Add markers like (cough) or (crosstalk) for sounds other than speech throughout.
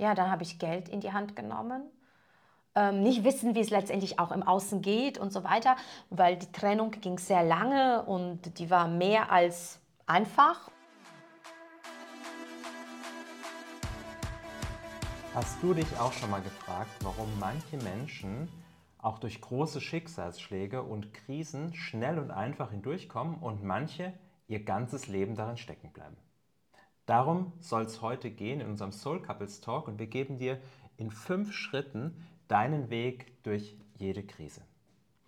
ja, dann habe ich Geld in die Hand genommen. Ähm, nicht wissen, wie es letztendlich auch im Außen geht und so weiter, weil die Trennung ging sehr lange und die war mehr als einfach. Hast du dich auch schon mal gefragt, warum manche Menschen auch durch große Schicksalsschläge und Krisen schnell und einfach hindurchkommen und manche ihr ganzes Leben darin stecken bleiben? Darum soll es heute gehen in unserem Soul Couples Talk und wir geben dir in fünf Schritten deinen Weg durch jede Krise.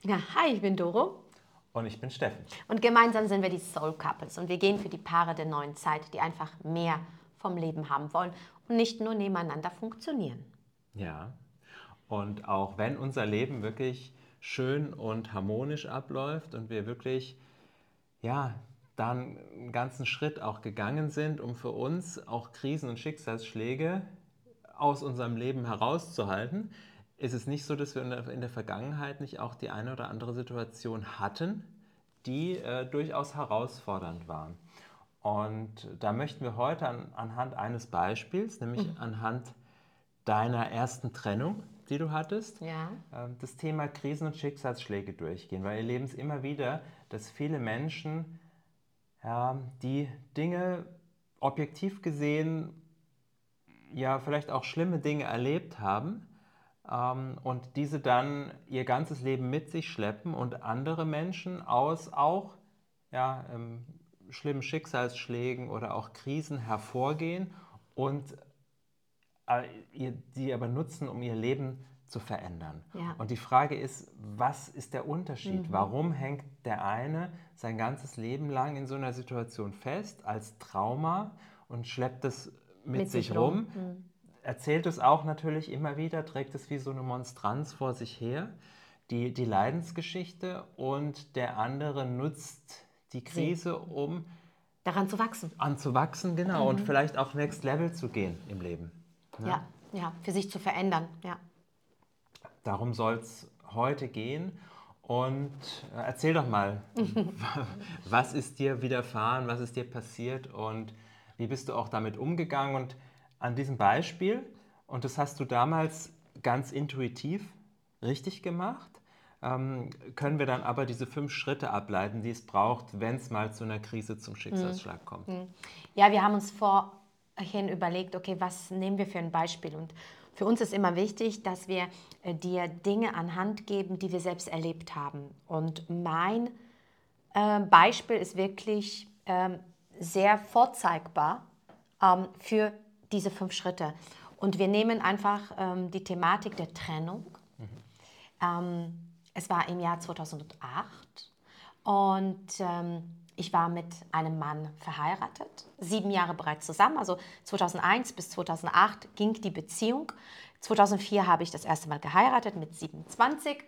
Ja, hi, ich bin Doro. Und ich bin Steffen. Und gemeinsam sind wir die Soul Couples und wir gehen für die Paare der neuen Zeit, die einfach mehr vom Leben haben wollen und nicht nur nebeneinander funktionieren. Ja, und auch wenn unser Leben wirklich schön und harmonisch abläuft und wir wirklich ja, dann einen ganzen Schritt auch gegangen sind, um für uns auch Krisen und Schicksalsschläge aus unserem Leben herauszuhalten, ist es nicht so, dass wir in der, Vergangenheit nicht auch die eine oder andere Situation hatten, die äh, durchaus herausfordernd waren. Und da möchten wir heute an, anhand eines Beispiels, nämlich mhm. anhand deiner ersten Trennung, die du hattest, ja. äh, das Thema Krisen und Schicksalsschläge durchgehen, weil wir erleben es immer wieder, dass viele Menschen ja, die Dinge objektiv gesehen ja vielleicht auch schlimme Dinge erlebt haben ähm, und diese dann ihr ganzes Leben mit sich schleppen und andere Menschen aus auch ja, ähm, schlimmen Schicksalsschlägen oder auch Krisen hervorgehen und äh, die aber nutzen, um ihr Leben zu verändern. Ja. Und die Frage ist, was ist der Unterschied? Mhm. Warum hängt der eine sein ganzes Leben lang in so einer Situation fest als Trauma und schleppt es mit, mit sich, sich rum? Mhm. Erzählt es auch natürlich immer wieder, trägt es wie so eine Monstranz vor sich her, die, die Leidensgeschichte und der andere nutzt die Krise, um daran zu wachsen. Anzuwachsen, genau, mhm. und vielleicht auch Next Level zu gehen im Leben. Ja, ja, ja für sich zu verändern, ja. Darum soll es heute gehen. Und äh, erzähl doch mal, (laughs) was ist dir widerfahren, was ist dir passiert und wie bist du auch damit umgegangen? Und an diesem Beispiel, und das hast du damals ganz intuitiv richtig gemacht, ähm, können wir dann aber diese fünf Schritte ableiten, die es braucht, wenn es mal zu einer Krise, zum Schicksalsschlag hm. kommt. Hm. Ja, wir haben uns vorhin überlegt, okay, was nehmen wir für ein Beispiel? Und für uns ist immer wichtig, dass wir äh, dir Dinge anhand geben, die wir selbst erlebt haben. Und mein äh, Beispiel ist wirklich ähm, sehr vorzeigbar ähm, für diese fünf Schritte. Und wir nehmen einfach ähm, die Thematik der Trennung. Mhm. Ähm, es war im Jahr 2008 und ähm, ich war mit einem Mann verheiratet, sieben Jahre bereits zusammen. Also 2001 bis 2008 ging die Beziehung. 2004 habe ich das erste Mal geheiratet mit 27.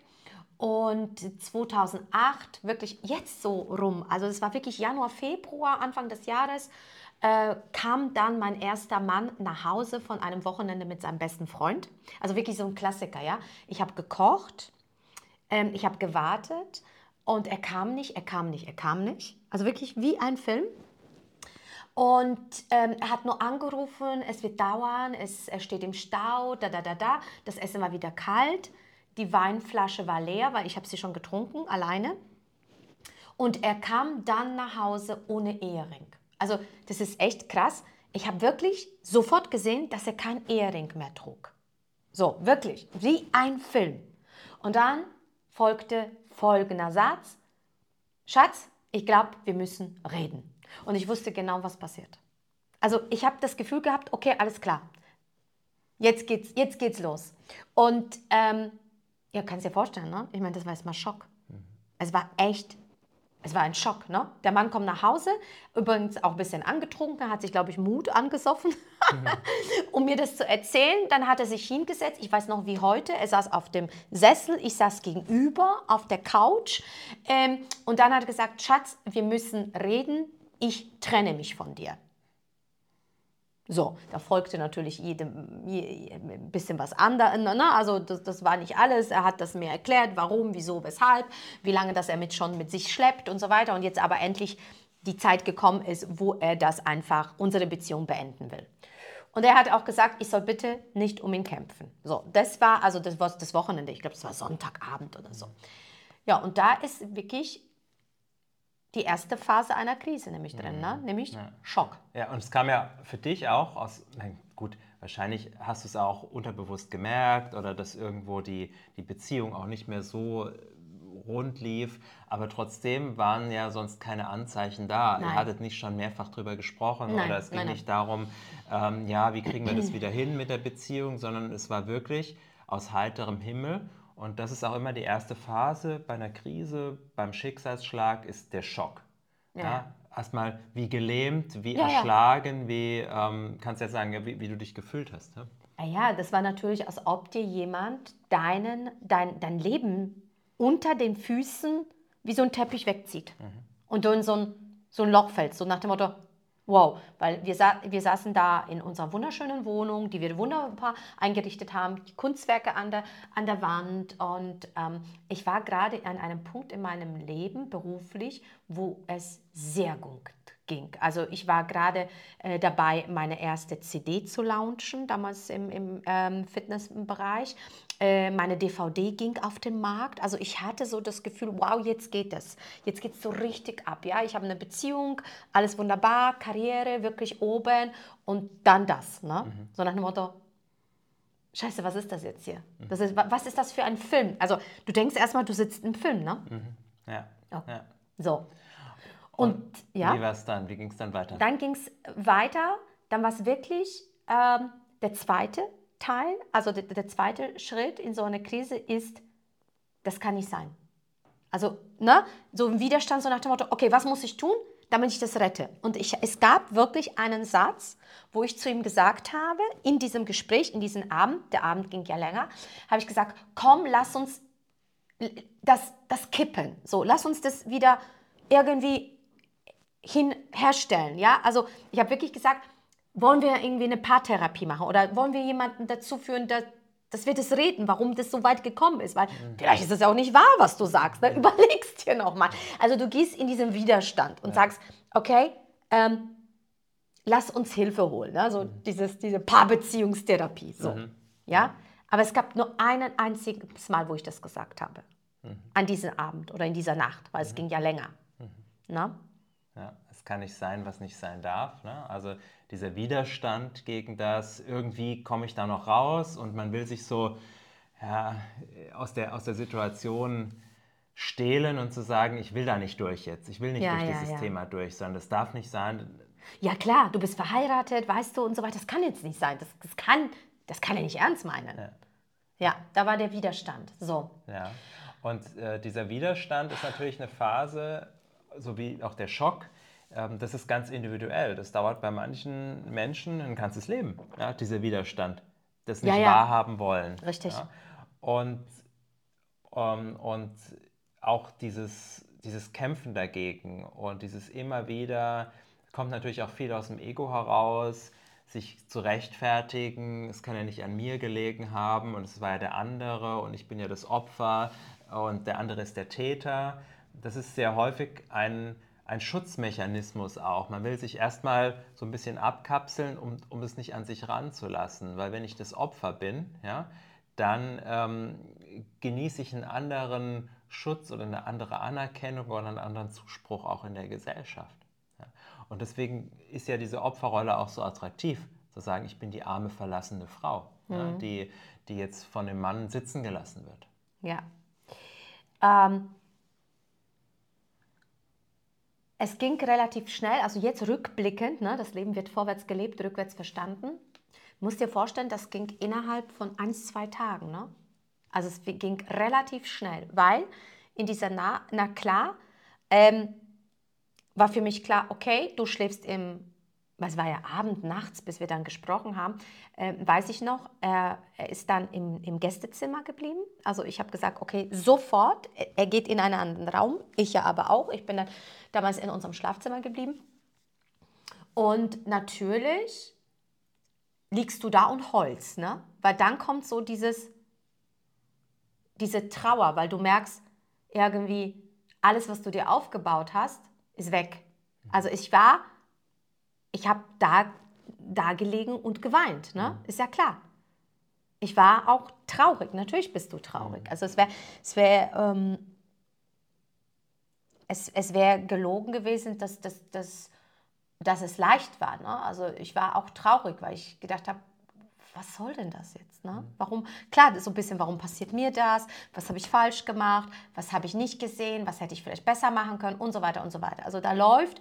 Und 2008, wirklich jetzt so rum, also es war wirklich Januar, Februar, Anfang des Jahres, äh, kam dann mein erster Mann nach Hause von einem Wochenende mit seinem besten Freund. Also wirklich so ein Klassiker, ja. Ich habe gekocht, ähm, ich habe gewartet und er kam nicht, er kam nicht, er kam nicht. Also wirklich wie ein Film. Und ähm, er hat nur angerufen, es wird dauern, es, er steht im Stau, da, da, da, da. Das Essen war wieder kalt, die Weinflasche war leer, weil ich habe sie schon getrunken, alleine. Und er kam dann nach Hause ohne Ehering. Also das ist echt krass. Ich habe wirklich sofort gesehen, dass er kein Ehering mehr trug. So, wirklich, wie ein Film. Und dann folgte folgender Satz. Schatz, ich glaube, wir müssen reden. Und ich wusste genau, was passiert. Also ich habe das Gefühl gehabt, okay, alles klar. Jetzt geht's, jetzt geht's los. Und ähm, ja, kannst dir vorstellen, ne? Ich meine, das war erstmal Schock. Mhm. Es war echt es war ein Schock, ne? Der Mann kommt nach Hause, übrigens auch ein bisschen angetrunken, hat sich, glaube ich, Mut angesoffen, (laughs) um mir das zu erzählen. Dann hat er sich hingesetzt, ich weiß noch wie heute, er saß auf dem Sessel, ich saß gegenüber auf der Couch ähm, und dann hat er gesagt, Schatz, wir müssen reden, ich trenne mich von dir. So, da folgte natürlich jedem ein bisschen was anderes. Ne? Also das, das, war nicht alles. Er hat das mir erklärt, warum, wieso, weshalb, wie lange das er mit schon mit sich schleppt und so weiter. Und jetzt aber endlich die Zeit gekommen ist, wo er das einfach, unsere Beziehung beenden will. Und er hat auch gesagt, ich soll bitte nicht um ihn kämpfen. So, das war also das, das Wochenende. Ich glaube, es war Sonntagabend oder so. Ja, und da ist wirklich die erste Phase einer Krise nämlich drin, ne? Mhm. nämlich Schock. Ja, und es kam ja für dich auch aus, nein, gut, wahrscheinlich hast du es auch unterbewusst gemerkt oder dass irgendwo die, die Beziehung auch nicht mehr so rund lief, aber trotzdem waren ja sonst keine Anzeichen da. Nein. Ihr hattet nicht schon mehrfach drüber gesprochen Nein, oder es ging nein. nicht darum, ähm, ja, wie kriegen wir das wieder hin mit der Beziehung, sondern es war wirklich aus heiterem Himmel. Und das ist auch immer die erste Phase bei einer Krise, beim Schicksalsschlag ist der Schock. Ja. Ja. Erstmal wie gelähmt, wie Ja, ja. erschlagen, wie, ähm, kannst du jetzt sagen, ja, wie, wie du dich gefühlt hast. Ne? Ah Ja, das war natürlich, als ob dir jemand deinen, dein, dein Leben unter den Füßen wie so ein Teppich wegzieht. Und du in so ein, so ein Loch fällst, so nach dem Motto, wow. Weil wir, sa wir saßen da in unserer wunderschönen Wohnung, die wir wunderbar eingerichtet haben, Kunstwerke an der, an der Wand. Und ähm, ich war gerade an einem Punkt in meinem Leben beruflich, wo es sehr gut ging. Also ich war gerade äh, dabei, meine erste CD zu launchen, damals im, im ähm, Fitnessbereich. Äh, meine DVD ging auf den Markt. Also ich hatte so das Gefühl, wow, jetzt geht es. Jetzt geht es so richtig ab. Ja? Ich habe eine Beziehung, alles wunderbar, Karriere wirklich oben und dann das. Ne? So nach dem Motto, Scheiße, was ist das jetzt hier? Das ist, wa- was ist das für ein Film? Also du denkst erstmal, du sitzt im Film, ne? Ja. Oh. ja. So. Und, ja. Wie war es dann? Wie ging es dann weiter? Dann ging es weiter. Dann war es wirklich ähm, der zweite Teil, also der, der zweite Schritt in so einer Krise ist, das kann nicht sein. Also, ne, so ein Widerstand, so nach dem Motto, okay, was muss ich tun, damit ich das rette? Und ich, es gab wirklich einen Satz, wo ich zu ihm gesagt habe, in diesem Gespräch, in diesem Abend, der Abend ging ja länger, habe ich gesagt, komm, lass uns das, das kippen. So, lass uns das wieder irgendwie hin herstellen. Ja? Also ich habe wirklich gesagt, wollen wir irgendwie eine Paartherapie machen oder wollen wir jemanden dazu führen, dass, dass wir das reden, warum das so weit gekommen ist. Weil vielleicht ist es ja auch nicht wahr, was du sagst. Ne? Überlegst dir nochmal. Also du gehst in diesen Widerstand und sagst, okay, ähm, lass uns Hilfe holen. Ne? So dieses, diese Paarbeziehungstherapie. So. Ja? Aber es gab nur ein einziges Mal, wo ich das gesagt habe. An diesem Abend oder in dieser Nacht, weil es ging ja länger. Na? Ja, es kann nicht sein, was nicht sein darf. Ne? Also dieser Widerstand gegen das, irgendwie komme ich da noch raus und man will sich so ja, aus, der, aus der Situation stehlen und zu sagen, ich will da nicht durch jetzt, ich will nicht Ja, durch dieses. Thema durch, sondern das darf nicht sein. Ja klar, du bist verheiratet, weißt du und so weiter. Das kann jetzt nicht sein. Das, das, kann, das kann er nicht ernst meinen. Ja. Ja, da war der Widerstand. So. Ja. Und äh, dieser Widerstand ist natürlich eine Phase, so wie auch der Schock, ähm, das ist ganz individuell. Das dauert bei manchen Menschen ein ganzes Leben, ja, dieser Widerstand, das nicht Ja, ja. wahrhaben wollen. Richtig. Ja. Und, ähm, und auch dieses, dieses Kämpfen dagegen und dieses immer wieder, kommt natürlich auch viel aus dem Ego heraus, sich zu rechtfertigen, es kann ja nicht an mir gelegen haben und es war ja der andere und ich bin ja das Opfer und der andere ist der Täter. Das ist sehr häufig ein, ein Schutzmechanismus auch. Man will sich erstmal so ein bisschen abkapseln, um, um es nicht an sich ranzulassen, weil wenn ich das Opfer bin, ja, dann ähm, genieße ich einen anderen Schutz oder eine andere Anerkennung oder einen anderen Zuspruch auch in der Gesellschaft. Ja. Und deswegen ist ja diese Opferrolle auch so attraktiv, zu sagen, ich bin die arme, verlassene Frau, ja, die, die jetzt von dem Mann sitzen gelassen wird. Ja. Ähm, es ging relativ schnell, also jetzt rückblickend, ne, das Leben wird vorwärts gelebt, rückwärts verstanden. Du musst dir vorstellen, das ging innerhalb von ein, zwei Tagen. Ne? Also es ging relativ schnell, weil in dieser, Na, na klar, ähm, war für mich klar, okay, du schläfst im, was war ja Abend, nachts, bis wir dann gesprochen haben, äh, weiß ich noch, er, er ist dann im, im Gästezimmer geblieben. Also ich habe gesagt, okay, sofort, er- er geht in einen anderen Raum, ich ja aber auch. Ich bin dann damals in unserem Schlafzimmer geblieben. Und natürlich liegst du da und heulst, ne? Weil dann kommt so dieses, diese Trauer, weil du merkst, irgendwie alles, was du dir aufgebaut hast, ist weg. Also ich war, ich habe da da gelegen und geweint, ne? Ist ja klar. Ich war auch traurig, natürlich bist du traurig. Also es wäre es wär, ähm, es, es wär gelogen gewesen, dass, dass, dass, dass es leicht war. Ne? Also ich war auch traurig, weil ich gedacht habe, was soll denn das jetzt? Ne? Warum? Klar, so ein bisschen, warum passiert mir das? Was habe ich falsch gemacht? Was habe ich nicht gesehen? Was hätte ich vielleicht besser machen können? Und so weiter und so weiter. Also da läuft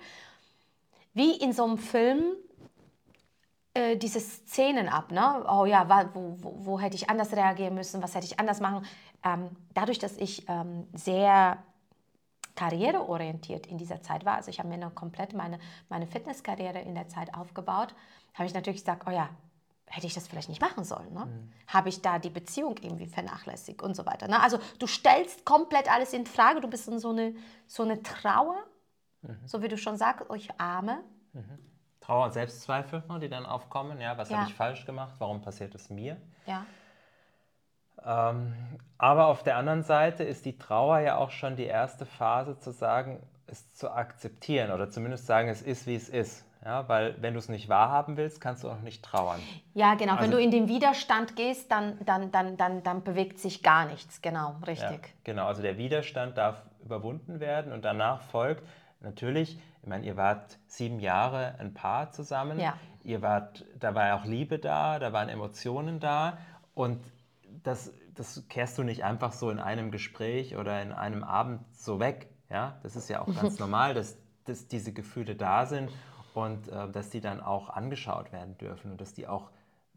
wie in so einem Film äh, diese Szenen ab. Ne? Oh ja, wo, wo, wo, hätte ich anders reagieren müssen? Was hätte ich anders machen? Ähm, dadurch, dass ich ähm, sehr karriereorientiert in dieser Zeit war, also ich habe mir noch komplett meine, meine Fitnesskarriere in der Zeit aufgebaut, habe ich natürlich gesagt, oh ja, hätte ich das vielleicht nicht machen sollen? Ne? Mhm. Habe ich da die Beziehung irgendwie vernachlässigt und so weiter. Ne? Also du stellst komplett alles in Frage, du bist in so eine, so eine Trauer, mhm. so wie du schon sagst, euch Arme. Mhm. Trauer und Selbstzweifel, ne, die dann aufkommen. Ja, was ja. habe ich falsch gemacht? Warum passiert es mir? Ja. Ähm, aber auf der anderen Seite ist die Trauer ja auch schon die erste Phase zu sagen, es zu akzeptieren oder zumindest sagen, es ist, wie es ist. Ja, weil wenn du es nicht wahrhaben willst, kannst du auch nicht trauern. Ja, genau. Also, wenn du in den Widerstand gehst, dann, dann, dann, dann, dann bewegt sich gar nichts. Genau, richtig. Ja, genau, also der Widerstand darf überwunden werden und danach folgt natürlich, ich meine, ihr wart sieben Jahre ein Paar zusammen. Ja. Ihr wart, da war auch Liebe da, da waren Emotionen da und das, das kehrst du nicht einfach so in einem Gespräch oder in einem Abend so weg. Ja, das ist ja auch ganz (laughs) normal, dass, dass diese Gefühle da sind und äh, dass die dann auch angeschaut werden dürfen und dass die auch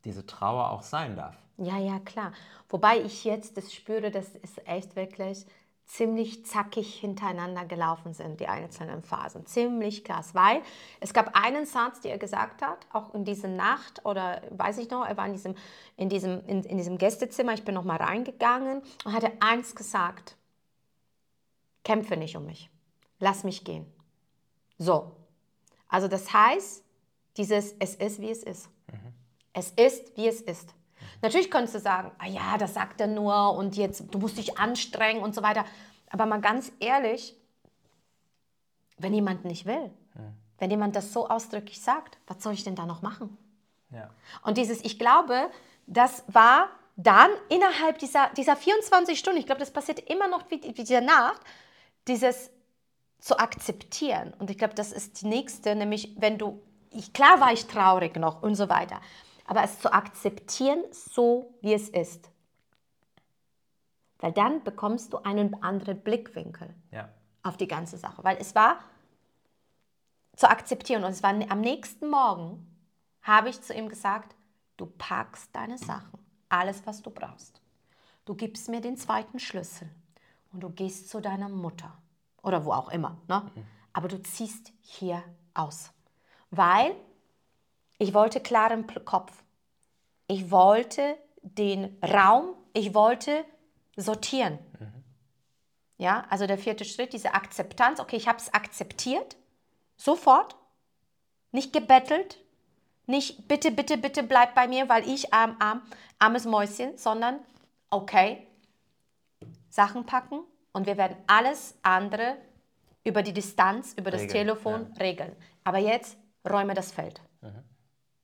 diese Trauer auch sein darf. Ja, ja, klar. Wobei ich jetzt das spüre, das ist echt wirklich ziemlich zackig hintereinander gelaufen sind, die einzelnen Phasen. Ziemlich krass, weil es gab einen Satz, den er gesagt hat, auch in dieser Nacht oder weiß ich noch, er war in diesem, in diesem, in, in diesem Gästezimmer, ich bin noch mal reingegangen und hatte eins gesagt, kämpfe nicht um mich, lass mich gehen. So, also das heißt, dieses Es ist, wie es ist. Mhm. Es ist, wie es ist. Natürlich könntest du sagen, ah ja, das sagt er nur und jetzt, du musst dich anstrengen und so weiter. Aber mal ganz ehrlich, wenn jemand nicht will, mhm. wenn jemand das so ausdrücklich sagt, was soll ich denn da noch machen? Ja. Und dieses, ich glaube, das war dann innerhalb dieser, dieser 24 Stunden, ich glaube, das passiert immer noch wie, wie diese Nacht, dieses zu akzeptieren. Und ich glaube, das ist die nächste, nämlich wenn du, ich, klar war ich traurig noch und so weiter, aber es zu akzeptieren, so wie es ist. Weil dann bekommst du einen anderen Blickwinkel ja. auf die ganze Sache. Weil es war zu akzeptieren und es war am nächsten Morgen, habe ich zu ihm gesagt, du packst deine Sachen, alles, was du brauchst. Du gibst mir den zweiten Schlüssel und du gehst zu deiner Mutter oder wo auch immer. Ne? Mhm. Aber du ziehst hier aus. Weil ich wollte klaren Kopf. Ich wollte den Raum, ich wollte sortieren. Mhm. Ja, also der vierte Schritt, diese Akzeptanz. Okay, ich habe es akzeptiert, sofort, nicht gebettelt, nicht bitte, bitte, bitte bleib bei mir, weil ich arm, arm, armes Mäuschen, sondern okay, Sachen packen und wir werden alles andere über die Distanz, über das regeln, Telefon ja. regeln. Aber jetzt räume das Feld. Mhm.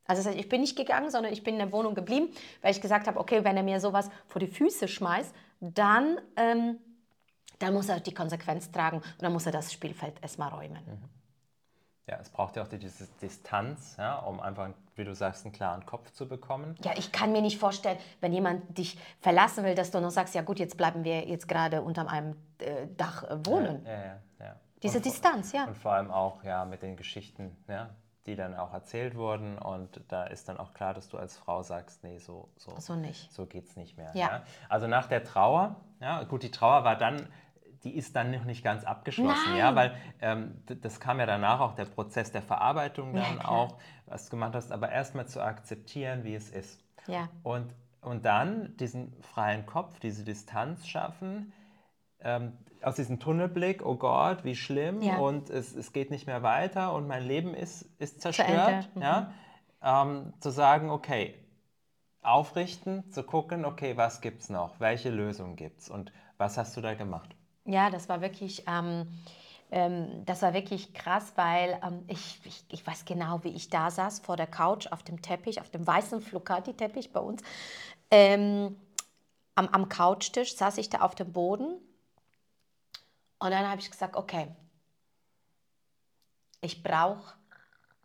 Also das heißt, ich bin nicht gegangen, sondern ich bin in der Wohnung geblieben, weil ich gesagt habe, okay, wenn er mir sowas vor die Füße schmeißt, dann, ähm, dann muss er die Konsequenz tragen und dann muss er das Spielfeld erstmal räumen. Mhm. Ja, es braucht ja auch diese Distanz, ja, um einfach, wie du sagst, einen klaren Kopf zu bekommen. Ja, ich kann mir nicht vorstellen, wenn jemand dich verlassen will, dass du noch sagst, ja gut, jetzt bleiben wir jetzt gerade unter einem äh, Dach äh, wohnen. Ja, ja, ja. Diese und Distanz, ja. Und vor allem auch ja, mit den Geschichten, ja, die dann auch erzählt wurden. Und da ist dann auch klar, dass du als Frau sagst, nee, so, so, so, nicht. so geht es nicht mehr. Ja. ja. Also nach der Trauer, ja, gut, die Trauer war dann, die ist dann noch nicht ganz abgeschlossen, Nein. ja, weil ähm, das kam ja danach auch der Prozess der Verarbeitung dann ja, auch, was du gemacht hast, aber erstmal zu akzeptieren, wie es ist. Ja. Und, und dann diesen freien Kopf, diese Distanz schaffen, ähm, aus diesem Tunnelblick, oh Gott, wie schlimm ja. und es, es geht nicht mehr weiter und mein Leben ist, ist zerstört, mhm. ja? Ähm, zu sagen, okay, aufrichten, zu gucken, okay, was gibt es noch, welche Lösung gibt es und was hast du da gemacht? Ja, das war wirklich, ähm, ähm, das war wirklich krass, weil ähm, ich, ich, ich, weiß genau, wie ich da saß vor der Couch auf dem Teppich, auf dem weißen Flocati-Teppich bei uns. Ähm, am, am Couchtisch saß ich da auf dem Boden und dann habe ich gesagt, okay, ich brauche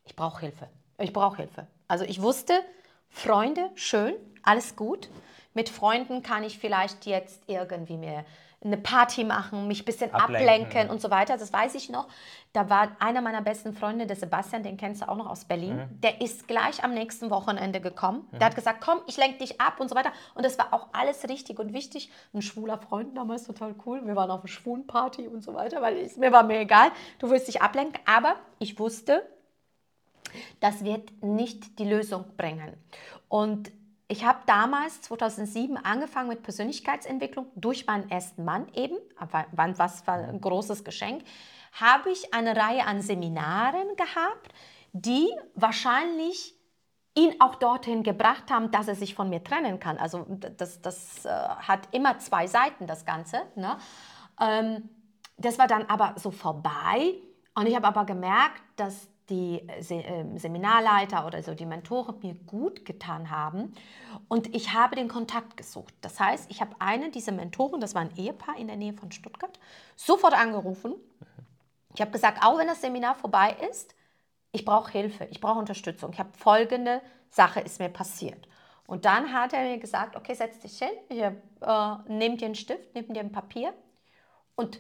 ich brauch Hilfe. Ich brauche Hilfe. Also ich wusste, Freunde, schön, alles gut. Mit Freunden kann ich vielleicht jetzt irgendwie mir eine Party machen, mich ein bisschen ablenken, ablenken und so weiter. Das weiß ich noch. Da war einer meiner besten Freunde, der Sebastian, den kennst du auch noch aus Berlin. Mhm. Der ist gleich am nächsten Wochenende gekommen. Mhm. Der hat gesagt, komm, ich lenke dich ab und so weiter. Und das war auch alles richtig und wichtig. Ein schwuler Freund damals, total cool. Wir waren auf einer schwulen Party und so weiter, weil ich, mir war mir egal. Du willst dich ablenken. Aber ich wusste, das wird nicht die Lösung bringen. Und ich habe damals, 2007, angefangen mit Persönlichkeitsentwicklung durch meinen ersten Mann eben, was war ein großes Geschenk, habe ich eine Reihe an Seminaren gehabt, die wahrscheinlich ihn auch dorthin gebracht haben, dass er sich von mir trennen kann. Also das, das äh, hat immer zwei Seiten, das Ganze. Ne? Ähm, das war dann aber so vorbei und ich habe aber gemerkt, dass die ähm, Seminarleiter oder so die Mentoren mir gut getan haben und ich habe den Kontakt gesucht. Das heißt, ich habe einen dieser Mentoren, das war ein Ehepaar in der Nähe von Stuttgart, sofort angerufen. Ich habe gesagt, auch wenn das Seminar vorbei ist, ich brauche Hilfe, ich brauche Unterstützung. Ich habe folgende Sache ist mir passiert. Und dann hat er mir gesagt, okay, setz dich hin, hier, äh, nimm dir einen Stift, nimm dir ein Papier und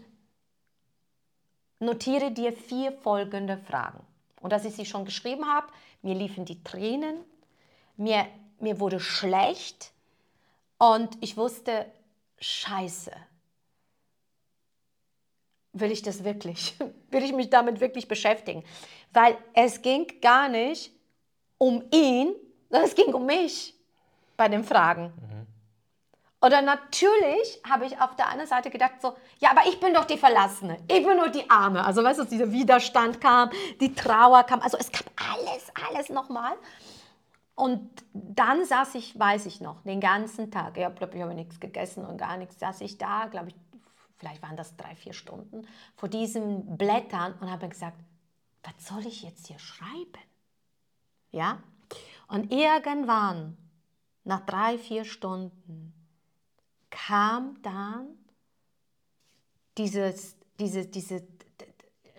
notiere dir vier folgende Fragen. Und dass ich sie schon geschrieben habe, mir liefen die Tränen, mir, mir wurde schlecht und ich wusste, scheiße, will ich das wirklich? (laughs) will ich mich damit wirklich beschäftigen? Weil es ging gar nicht um ihn, sondern es ging um mich bei den Fragen. Mhm. Oder natürlich habe ich auf der einen Seite gedacht so, ja, aber ich bin doch die Verlassene, ich bin nur die Arme. Also weißt du, dieser Widerstand kam, die Trauer kam, also es kam alles, alles nochmal. Und dann saß ich, weiß ich noch, den ganzen Tag, ich glaube, ich habe nichts gegessen und gar nichts, saß ich da, glaube ich, vielleicht waren das drei, vier Stunden, vor diesen Blättern und habe gesagt, was soll ich jetzt hier schreiben? Ja? Und irgendwann, nach drei, vier Stunden, kam dann dieses, diese, diese,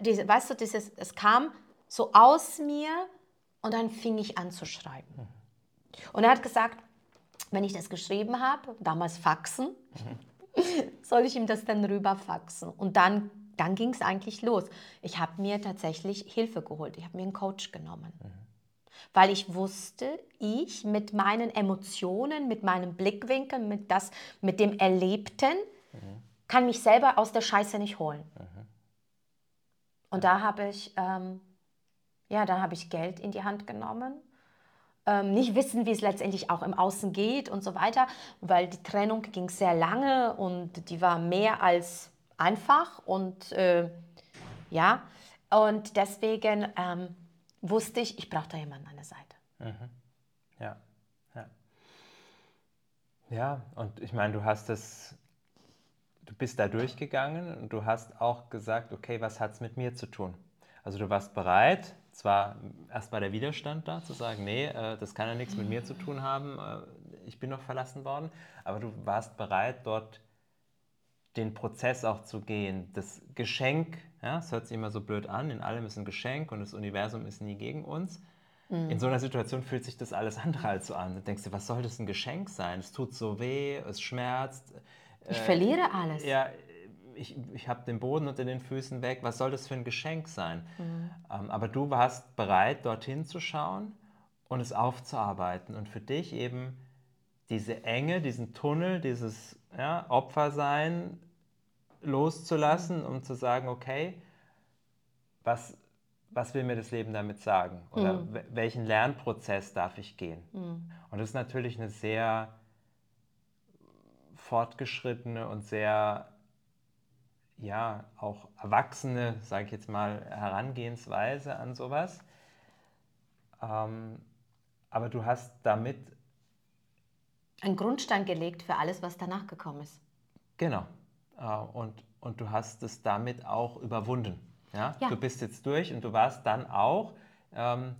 diese, weißt du, dieses, es kam so aus mir und dann fing ich an zu schreiben. Mhm. Und er hat gesagt, wenn ich das geschrieben habe, damals faxen, mhm. (laughs) soll ich ihm das dann rüber faxen? Und dann, dann ging es eigentlich los. Ich habe mir tatsächlich Hilfe geholt. Ich habe mir einen Coach genommen. Mhm weil ich wusste, ich mit meinen Emotionen, mit meinem Blickwinkel, mit, das, mit dem Erlebten, mhm. kann mich selber aus der Scheiße nicht holen. Mhm. Und da habe ich, ähm, ja, da habe ich Geld in die Hand genommen. Ähm, nicht wissen, wie es letztendlich auch im Außen geht und so weiter, weil die Trennung ging sehr lange und die war mehr als einfach und äh, ja, und deswegen ähm, wusste ich, ich brauche da jemanden an der Seite. Mhm. Ja, ja. Ja, und ich meine, du hast es, du bist da durchgegangen und du hast auch gesagt, okay, was hat es mit mir zu tun? Also du warst bereit, zwar erst war der Widerstand da, zu sagen, nee, äh, das kann ja nichts mit mir zu tun haben, äh, ich bin noch verlassen worden, aber du warst bereit, dort den Prozess auch zu gehen, das Geschenk ja, es hört sich immer so blöd an, in allem ist ein Geschenk und das Universum ist nie gegen uns. Mhm. In so einer Situation fühlt sich das alles andere als so an. Du denkst dir, was soll das ein Geschenk sein? Es tut so weh, es schmerzt. Ich äh, verliere alles. Ja, ich, ich habe den Boden unter den Füßen weg. Was soll das für ein Geschenk sein? Mhm. Ähm, aber du warst bereit, dorthin zu schauen und es aufzuarbeiten und für dich eben diese Enge, diesen Tunnel, dieses ja, Opfersein loszulassen, um zu sagen, okay, was, was will mir das Leben damit sagen? Oder mhm. welchen Lernprozess darf ich gehen? Mhm. Und das ist natürlich eine sehr fortgeschrittene und sehr, ja, auch erwachsene, sage ich jetzt mal, Herangehensweise an sowas. Ähm, aber du hast damit einen Grundstein gelegt für alles, was danach gekommen ist. Genau. Äh, und, und du hast es damit auch überwunden. Ja? Ja. Du bist jetzt durch und du warst dann auch, ähm,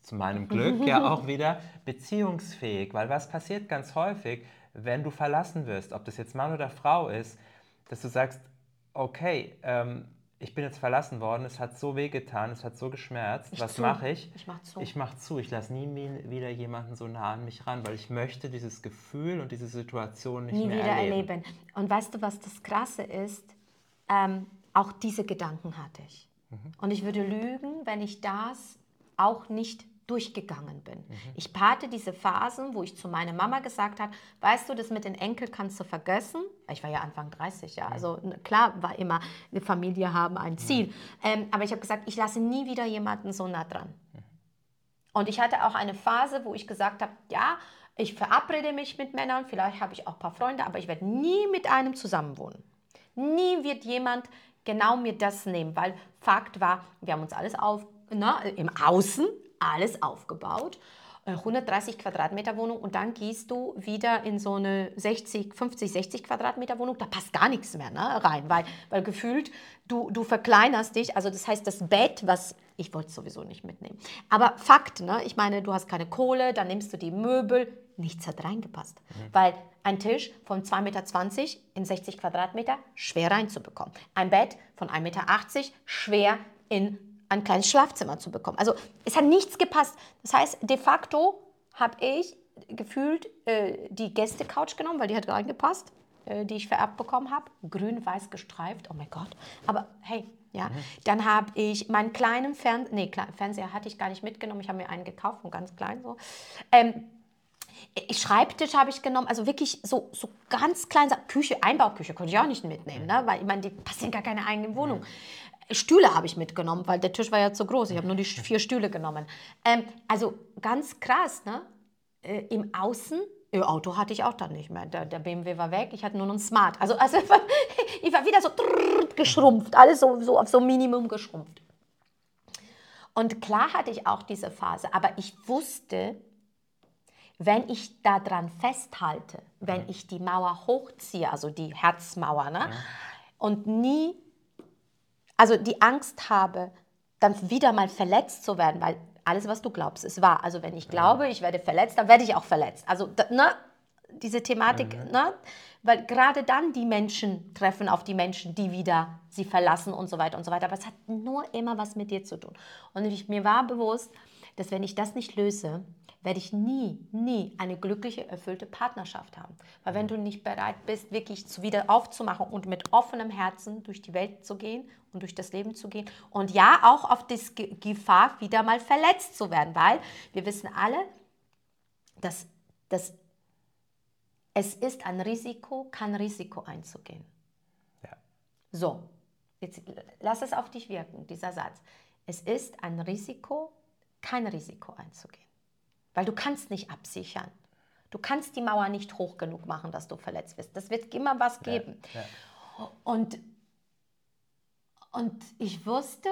zu meinem (laughs) Glück, ja auch wieder beziehungsfähig. Weil was passiert ganz häufig, wenn du verlassen wirst, ob das jetzt Mann oder Frau ist, dass du sagst, okay, ähm, ich bin jetzt verlassen worden, es hat so weh getan, es hat so geschmerzt, Ich was mache ich? Ich mach zu. Ich mache zu, ich lasse nie wieder jemanden so nah an mich ran, weil ich möchte dieses Gefühl und diese Situation nicht nie mehr wieder erleben. erleben. Und weißt du, was das Krasse ist? Ähm, auch diese Gedanken hatte ich. Mhm. Und ich würde lügen, wenn ich das auch nicht durchgegangen bin. Mhm. Ich hatte diese Phasen, wo ich zu meiner Mama gesagt habe, weißt du, das mit den Enkel kannst du vergessen. Ich war ja Anfang 30, Mhm. ja. Also n- klar war immer, eine Familie haben ein Ziel. Ähm, aber ich habe gesagt, ich lasse nie wieder jemanden so nah dran. Und ich hatte auch eine Phase, wo ich gesagt habe, ja, ich verabrede mich mit Männern, vielleicht habe ich auch ein paar Freunde, aber ich werde nie mit einem zusammenwohnen. Nie wird jemand genau mir das nehmen, weil Fakt war, wir haben uns alles auf, na, im Außen alles aufgebaut. äh, 130 Quadratmeter Wohnung und dann gehst du wieder in so eine 60, 50, 60 Quadratmeter Wohnung, da passt gar nichts mehr ne, rein, weil, weil gefühlt du, du verkleinerst dich, also das heißt das Bett, was ich wollte es sowieso nicht mitnehmen. Aber Fakt, ne, ich meine, du hast keine Kohle, dann nimmst du die Möbel, nichts hat reingepasst, weil ein Tisch von 2,20 Meter in 60 Quadratmeter schwer reinzubekommen. Ein Bett von 1,80 Meter schwer in ein kleines Schlafzimmer zu bekommen. Also es hat nichts gepasst. Das heißt, de facto habe ich gefühlt äh, die Gäste-Couch genommen, weil die hat reingepasst, äh, die ich vererbt bekommen habe. Grün-weiß gestreift, oh mein Gott. Aber hey, ja. Dann habe ich meinen kleinen Fernseher, nee, Fernseher hatte ich gar nicht mitgenommen. Ich habe mir einen gekauft, und ganz klein so. Ähm, Schreibtisch habe ich genommen, also wirklich so, so ganz klein. Küche, Einbauküche konnte ich auch nicht mitnehmen, ne? weil ich meine, die passen gar keine eigene Wohnung. Stühle habe ich mitgenommen, weil der Tisch war ja zu groß. Ich habe nur die vier Stühle genommen. Ähm, also ganz krass, ne? Äh, Im Außen, äh, Auto hatte ich auch dann nicht mehr. Der, der BMW war weg, ich hatte nur noch ein Smart. Also, also (laughs) ich war wieder so geschrumpft, alles so, so auf so Minimum geschrumpft. Und klar hatte ich auch diese Phase, aber ich wusste, wenn ich daran festhalte, wenn ich die Mauer hochziehe, also die Herzmauer, ne, und nie, also die Angst habe, dann wieder mal verletzt zu werden, weil alles, was du glaubst, ist wahr. Also wenn ich glaube, ich werde verletzt, dann werde ich auch verletzt. Also ne, diese Thematik, ne, weil gerade dann die Menschen treffen auf die Menschen, die wieder sie verlassen und so weiter und so weiter. Aber es hat nur immer was mit dir zu tun. Und ich, mir war bewusst, dass wenn ich das nicht löse, werde ich nie, nie eine glückliche, erfüllte Partnerschaft haben. Weil wenn du nicht bereit bist, wirklich wieder aufzumachen und mit offenem Herzen durch die Welt zu gehen und durch das Leben zu gehen und ja, auch auf die Ge- Gefahr, wieder mal verletzt zu werden, weil wir wissen alle, dass, dass es ist ein Risiko, kein Risiko einzugehen. Ja. So, jetzt lass es auf dich wirken, dieser Satz. Es ist ein Risiko, kein Risiko einzugehen. Weil du kannst nicht absichern. Du kannst die Mauer nicht hoch genug machen, dass du verletzt wirst. Das wird immer was geben. Ja. Und, und ich wusste,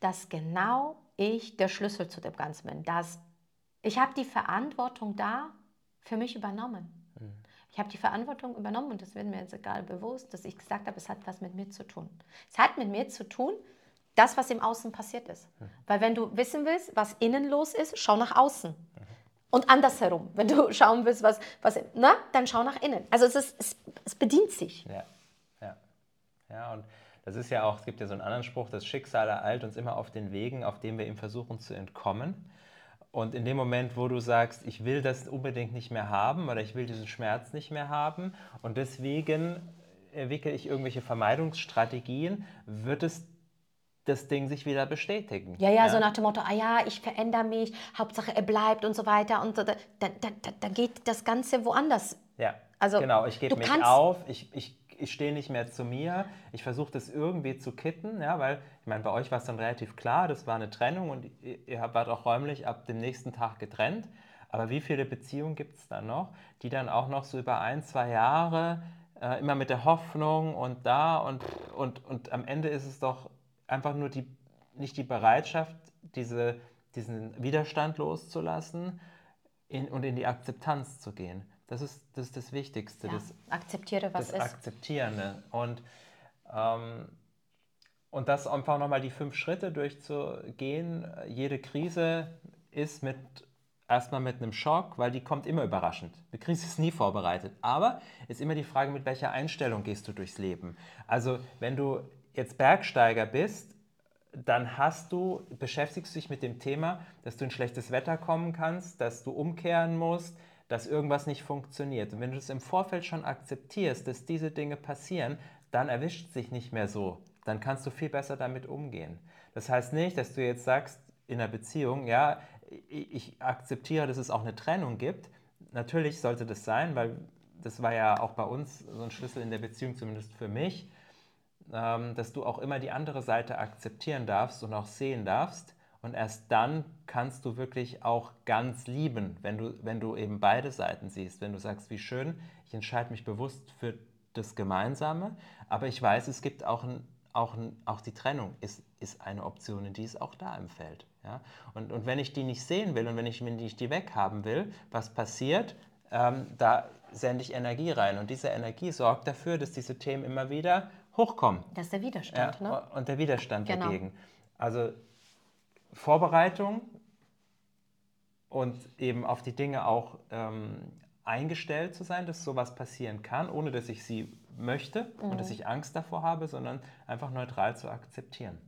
dass genau ich der Schlüssel zu dem Ganzen bin. Dass ich habe die Verantwortung da für mich übernommen. Ich habe die Verantwortung übernommen und das wird mir jetzt egal bewusst, dass ich gesagt habe, es hat was mit mir zu tun. Es hat mit mir zu tun, das, was im Außen passiert ist. Weil wenn du wissen willst, was innen los ist, schau nach außen. Und andersherum, wenn du (laughs) schauen willst, was, was na, dann schau nach innen. Also es, ist, es, es bedient sich. Ja, ja. Ja, und das ist ja auch, es gibt ja so einen anderen Spruch, das Schicksal ereilt uns immer auf den Wegen, auf denen wir ihm versuchen zu entkommen. Und in dem Moment, wo du sagst, ich will das unbedingt nicht mehr haben oder ich will diesen Schmerz nicht mehr haben und deswegen entwickle ich irgendwelche Vermeidungsstrategien, wird es das Ding sich wieder bestätigen. Ja, ja, so nach dem Motto, ah ja, ich verändere mich, Hauptsache er bleibt und so weiter. Und so, da, da, da, da geht das Ganze woanders. Ja, Also, genau. Ich gebe mich auf, ich, ich, ich stehe nicht mehr zu mir. Ich versuche das irgendwie zu kitten, ja, weil ich meine, bei euch war es dann relativ klar, das war eine Trennung und ihr, ihr wart auch räumlich ab dem nächsten Tag getrennt. Aber wie viele Beziehungen gibt es dann noch, die dann auch noch so über ein, zwei Jahre äh, immer mit der Hoffnung und da und, und, und am Ende ist es doch einfach nur die, nicht die Bereitschaft, diese, diesen Widerstand loszulassen in, und in die Akzeptanz zu gehen. Das ist das, ist das Wichtigste, Ja, das, akzeptiere, was das ist. Akzeptierende. Und, ähm, und das einfach nochmal die fünf Schritte durchzugehen. Jede Krise ist mit erstmal mit einem Schock, weil die kommt immer überraschend. Eine Krise ist nie vorbereitet. Aber ist immer die Frage, mit welcher Einstellung gehst du durchs Leben. Also wenn du jetzt Bergsteiger bist, dann hast du, beschäftigst du dich mit dem Thema, dass du in schlechtes Wetter kommen kannst, dass du umkehren musst, dass irgendwas nicht funktioniert. Und wenn du es im Vorfeld schon akzeptierst, dass diese Dinge passieren, dann erwischt sich nicht mehr so. Dann kannst du viel besser damit umgehen. Das heißt nicht, dass du jetzt sagst in einer Beziehung, ja, ich akzeptiere, dass es auch eine Trennung gibt. Natürlich sollte das sein, weil das war ja auch bei uns so ein Schlüssel in der Beziehung, zumindest für mich, dass du auch immer die andere Seite akzeptieren darfst und auch sehen darfst. Und erst dann kannst du wirklich auch ganz lieben, wenn du, wenn du eben beide Seiten siehst. Wenn du sagst, wie schön, ich entscheide mich bewusst für das Gemeinsame, aber ich weiß, es gibt auch, ein, auch, ein, auch die Trennung, ist, ist eine Option, die ist auch da im Feld. Ja? Und, und wenn ich die nicht sehen will und wenn ich, wenn ich die weghaben will, was passiert? Ähm, da sende ich Energie rein und diese Energie sorgt dafür, dass diese Themen immer wieder hochkommen. Das ist der Widerstand, ja, ne? Und der Widerstand genau. dagegen. Also Vorbereitung und eben auf die Dinge auch ähm, eingestellt zu sein, dass sowas passieren kann, ohne dass ich sie möchte mhm. und dass ich Angst davor habe, sondern einfach neutral zu akzeptieren.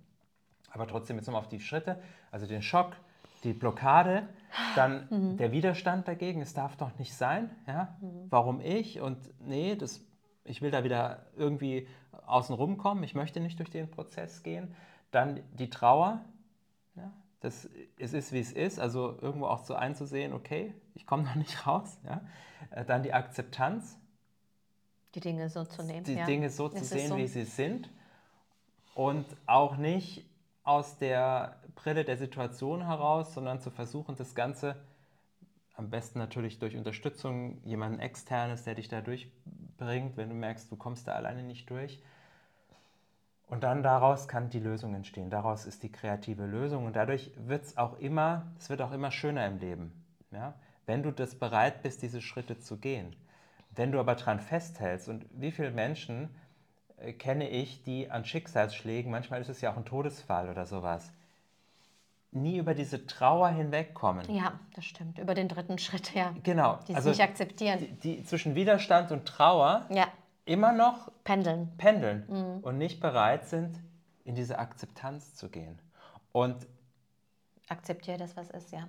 Aber trotzdem jetzt nochmal auf die Schritte, also den Schock, die Blockade, dann (sighs) mhm. der Widerstand dagegen, es darf doch nicht sein, ja? Mhm. warum ich und nee, das, ich will da wieder irgendwie außen rumkommen, ich möchte nicht durch den Prozess gehen. Dann die Trauer, ja, das, es ist wie es ist, also irgendwo auch so einzusehen, okay, ich komme noch nicht (laughs) raus. Ja. Äh, dann die Akzeptanz. Die Dinge so zu nehmen. Die ja. Dinge so zu sehen, so. wie sie sind. Und auch nicht aus der Brille der Situation heraus, sondern zu versuchen, das Ganze am besten natürlich durch Unterstützung, jemanden externes, der dich da durchbringt, wenn du merkst, du kommst da alleine nicht durch, und dann daraus kann die Lösung entstehen. Daraus ist die kreative Lösung. Und dadurch wird es auch immer, es wird auch immer schöner im Leben. Ja? Wenn du das bereit bist, diese Schritte zu gehen. Wenn du aber daran festhältst, und wie viele Menschen äh, kenne ich, die an Schicksalsschlägen, manchmal ist es ja auch ein Todesfall oder sowas, nie über diese Trauer hinwegkommen. Ja, das stimmt. Über den dritten Schritt, ja. Genau. Die also nicht akzeptieren. Die, die, zwischen Widerstand und Trauer ja immer noch pendeln, pendeln mhm. und nicht bereit sind, in diese Akzeptanz zu gehen. Und akzeptiere das, was ist, ja.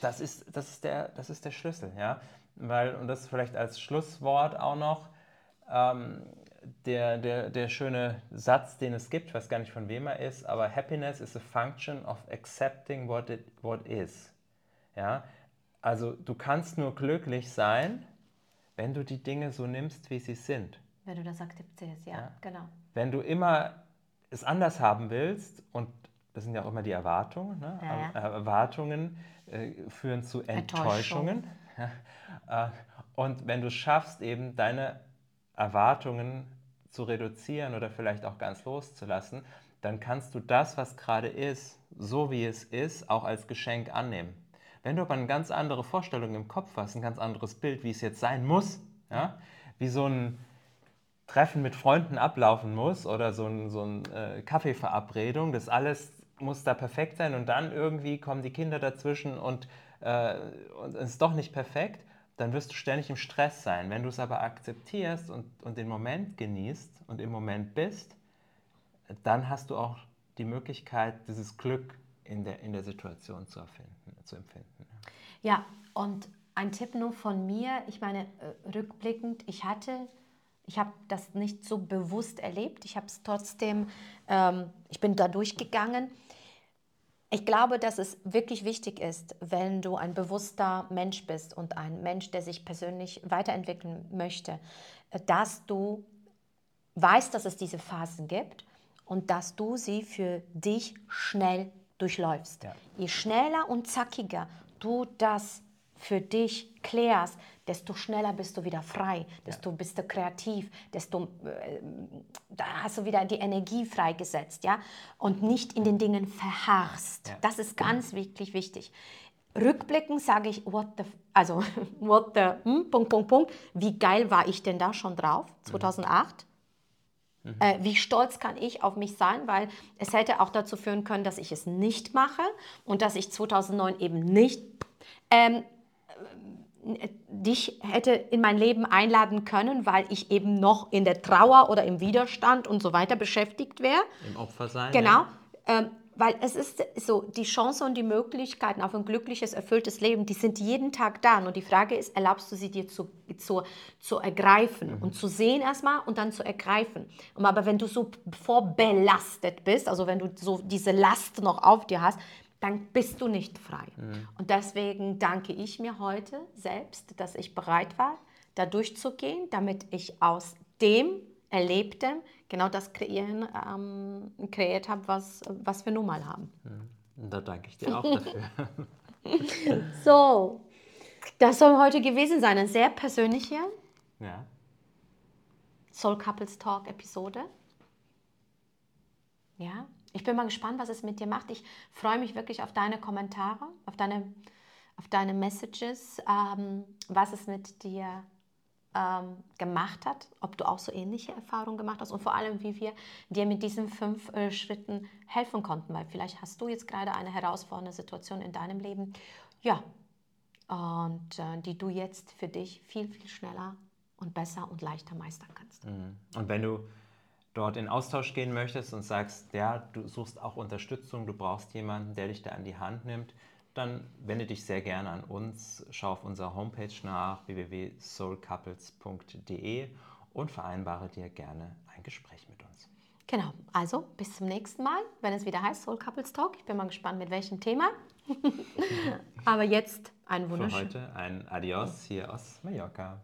Das ist, das ist, der, das ist der Schlüssel, ja. Weil, und das vielleicht als Schlusswort auch noch, ähm, der, der, der schöne Satz, den es gibt, ich weiß gar nicht von wem er ist, aber Happiness is a function of accepting what, it, what is. Ja? Also du kannst nur glücklich sein, wenn du die Dinge so nimmst, wie sie sind. Wenn du das akzeptierst, ja, ja, genau. Wenn du immer es anders haben willst, und das sind ja auch immer die Erwartungen, ne? ja, ja. Erwartungen äh, führen zu Enttäuschungen. äh, und wenn du es schaffst, eben deine Erwartungen zu reduzieren oder vielleicht auch ganz loszulassen, dann kannst du das, was gerade ist, so wie es ist, auch als Geschenk annehmen. Wenn du aber eine ganz andere Vorstellung im Kopf hast, ein ganz anderes Bild, wie es jetzt sein muss, ja, wie so ein Treffen mit Freunden ablaufen muss oder so ein, so ein äh, Kaffeeverabredung, das alles muss da perfekt sein und dann irgendwie kommen die Kinder dazwischen und, äh, und es ist doch nicht perfekt, dann wirst du ständig im Stress sein. Wenn du es aber akzeptierst und, und den Moment genießt und im Moment bist, dann hast du auch die Möglichkeit, dieses Glück in der, in der Situation zu, erfinden, zu empfinden. Ja, und ein Tipp nur von mir, ich meine, äh, rückblickend, ich hatte ich habe das nicht so bewusst erlebt. Ich habe es trotzdem, ähm, ich bin da durchgegangen. Ich glaube, dass es wirklich wichtig ist, wenn du ein bewusster Mensch bist und ein Mensch, der sich persönlich weiterentwickeln möchte, dass du weißt, dass es diese Phasen gibt und dass du sie für dich schnell durchläufst. Ja. Je schneller und zackiger du das für dich klärst, desto schneller bist du wieder frei, desto ja. bist du kreativ, desto äh, da hast du wieder die Energie freigesetzt, ja, und nicht in den Dingen verharrst. Ja. Das ist ganz wirklich wichtig. Rückblickend sage ich, what the, also (laughs) what the, hm, Punkt, Punkt, Punkt, wie geil war ich denn da schon drauf, 2008? Mhm. Äh, wie stolz kann ich auf mich sein, weil es hätte auch dazu führen können, dass ich es nicht mache und dass ich 2009 eben nicht ähm, dich hätte in mein Leben einladen können, weil ich eben noch in der Trauer oder im Widerstand und so weiter beschäftigt wäre. Im Opfer sein. Genau. Ja. Ähm, weil es ist so, die Chance und die Möglichkeiten auf ein glückliches, erfülltes Leben, die sind jeden Tag da. Und die Frage ist, erlaubst du sie dir zu, zu, zu ergreifen mhm. und zu sehen erstmal und dann zu ergreifen. aber wenn du so vorbelastet bist, also wenn du so diese Last noch auf dir hast, dann bist du nicht frei. Mhm. Und deswegen danke ich mir heute selbst, dass ich bereit war, da durchzugehen, damit ich aus dem Erlebten genau das kreieren, ähm, kreiert habe, was, was wir nun mal haben. Mhm. Und da danke ich dir auch dafür. (laughs) (laughs) so, das soll heute gewesen sein. Eine sehr persönliche ja. Soul Couples Talk Episode. Ja, ich bin mal gespannt, was es mit dir macht. Ich freue mich wirklich auf deine Kommentare, auf deine, auf deine Messages, ähm, was es mit dir ähm, gemacht hat, ob du auch so ähnliche Erfahrungen gemacht hast und vor allem, wie wir dir mit diesen fünf äh, Schritten helfen konnten, weil vielleicht hast du jetzt gerade eine herausfordernde Situation in deinem Leben, ja, und äh, die du jetzt für dich viel, viel schneller und besser und leichter meistern kannst. Mhm. Und wenn du dort in Austausch gehen möchtest und sagst, ja, du suchst auch Unterstützung, du brauchst jemanden, der dich da an die Hand nimmt, dann wende dich sehr gerne an uns, schau auf unserer Homepage nach www.soulcouples.de und vereinbare dir gerne ein Gespräch mit uns. Genau, also bis zum nächsten Mal, wenn es wieder heißt Soul Couples Talk. Ich bin mal gespannt, mit welchem Thema. (laughs) Aber jetzt ein wunderschönes. Für heute ein Adios hier aus Mallorca.